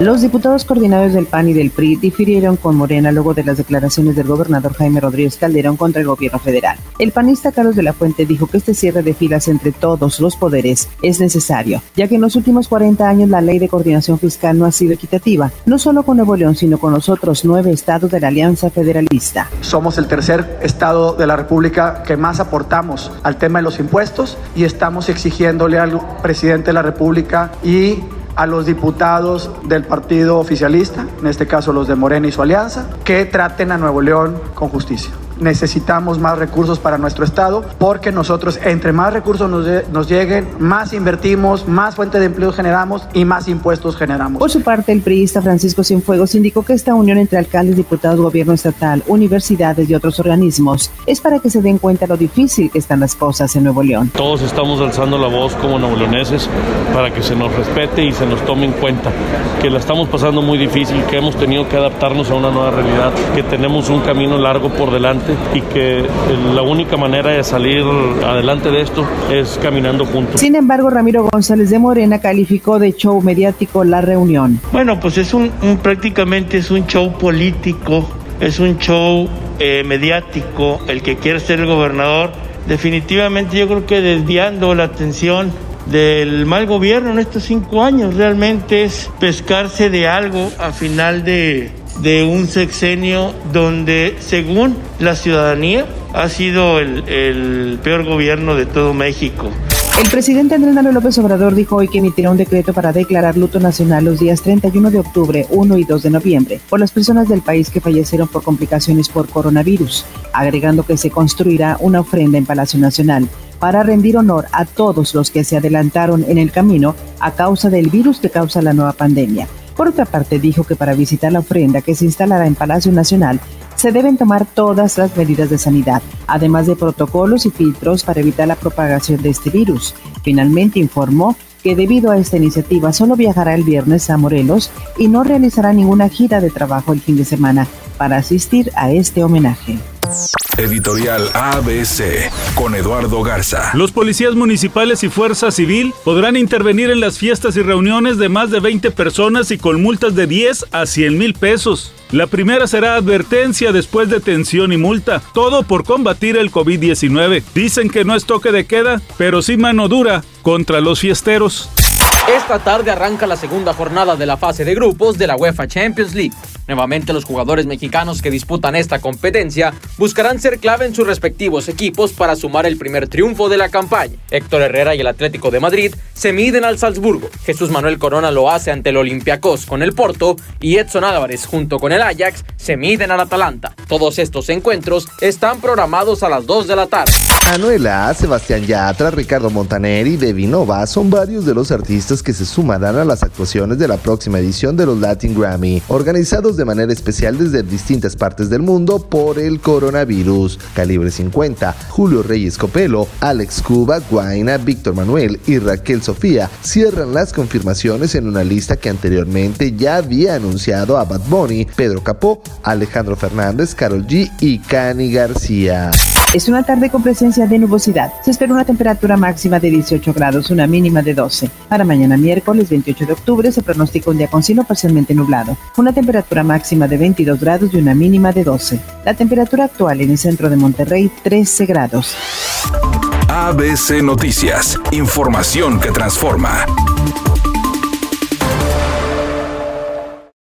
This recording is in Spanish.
Los diputados coordinadores del PAN y del PRI difirieron con Morena luego de las declaraciones del gobernador Jaime Rodríguez Calderón contra el gobierno federal. El panista Carlos de la Fuente dijo que este cierre de filas entre todos los poderes es necesario, ya que en los últimos 40 años la ley de coordinación fiscal no ha sido equitativa, no solo con Nuevo León, sino con los otros nueve estados de la Alianza Federalista. Somos el tercer estado de la República que más aportamos al tema de los impuestos y estamos exigiéndole al presidente de la República y a los diputados del partido oficialista, en este caso los de Morena y su alianza, que traten a Nuevo León con justicia necesitamos más recursos para nuestro Estado, porque nosotros, entre más recursos nos, lleguen, más invertimos, más fuente de empleo generamos y más impuestos generamos. Por su parte, el priista Francisco Cienfuegos indicó que esta unión entre alcaldes, diputados, gobierno estatal, universidades y otros organismos es para que se den cuenta lo difícil que están las cosas en Nuevo León. Todos estamos alzando la voz como leoneses para que se nos respete y se nos tome en cuenta que la estamos pasando muy difícil, que hemos tenido que adaptarnos a una nueva realidad, que tenemos un camino largo por delante y que la única manera de salir adelante de esto es caminando juntos. Sin embargo, Ramiro González de Morena calificó de show mediático la reunión. Bueno, pues es un, prácticamente es un show político, es un show eh, mediático, el que quiere ser el gobernador. Definitivamente yo creo que desviando la atención del mal gobierno en estos cinco años realmente es pescarse de algo a final de, de un sexenio donde, según la ciudadanía, ha sido el, peor gobierno de todo México. El presidente Andrés Manuel López Obrador dijo hoy que emitirá un decreto para declarar luto nacional los días 31 de octubre, 1 y 2 de noviembre por las personas del país que fallecieron por complicaciones por coronavirus, agregando que se construirá una ofrenda en Palacio Nacional para rendir honor a todos los que se adelantaron en el camino a causa del virus que causa la nueva pandemia. Por otra parte, dijo que para visitar la ofrenda que se instalará en Palacio Nacional, se deben tomar todas las medidas de sanidad, además de protocolos y filtros para evitar la propagación de este virus. Finalmente informó que debido a esta iniciativa solo viajará el viernes a Morelos y no realizará ninguna gira de trabajo el fin de semana para asistir a este homenaje. Editorial ABC con Eduardo Garza. Los policías municipales y fuerza civil podrán intervenir en las fiestas y reuniones de más de 20 personas y con multas de 10 a 100 mil pesos. La primera será advertencia, después detención y multa. Todo por combatir el COVID-19. Dicen que no es toque de queda, pero sí mano dura contra los fiesteros. Esta tarde arranca la segunda jornada de la fase de grupos de la UEFA Champions League. Nuevamente los jugadores mexicanos que disputan esta competencia buscarán ser clave en sus respectivos equipos para sumar el primer triunfo de la campaña. Héctor Herrera y el Atlético de Madrid se miden al Salzburgo. Jesús Manuel Corona lo hace ante el Olympiacos con el Porto y Edson Álvarez junto con el Ajax se miden al Atalanta. Todos estos encuentros están programados a las 2 de la tarde. Anuela, Sebastián Yatra, Ricardo Montaner y Devi Nova son varios de los artistas que se sumarán a las actuaciones de la próxima edición de los Latin Grammy, organizados de manera especial desde distintas partes del mundo por el coronavirus. Calibre 50, Julio Reyes Copelo, Alex Cuba, Guaina, Víctor Manuel y Raquel Sofía cierran las confirmaciones en una lista que anteriormente ya había anunciado a Bad Bunny, Pedro Capó, Alejandro Fernández, Carol G y Cani García. Es una tarde con presencia de nubosidad. Se espera una temperatura máxima de 18 grados, una mínima de 12. Para mañana miércoles 28 de octubre se pronostica un día con cielo parcialmente nublado. Una temperatura máxima de 22 grados y una mínima de 12. La temperatura actual en el centro de Monterrey 13 grados. ABC Noticias. Información que transforma.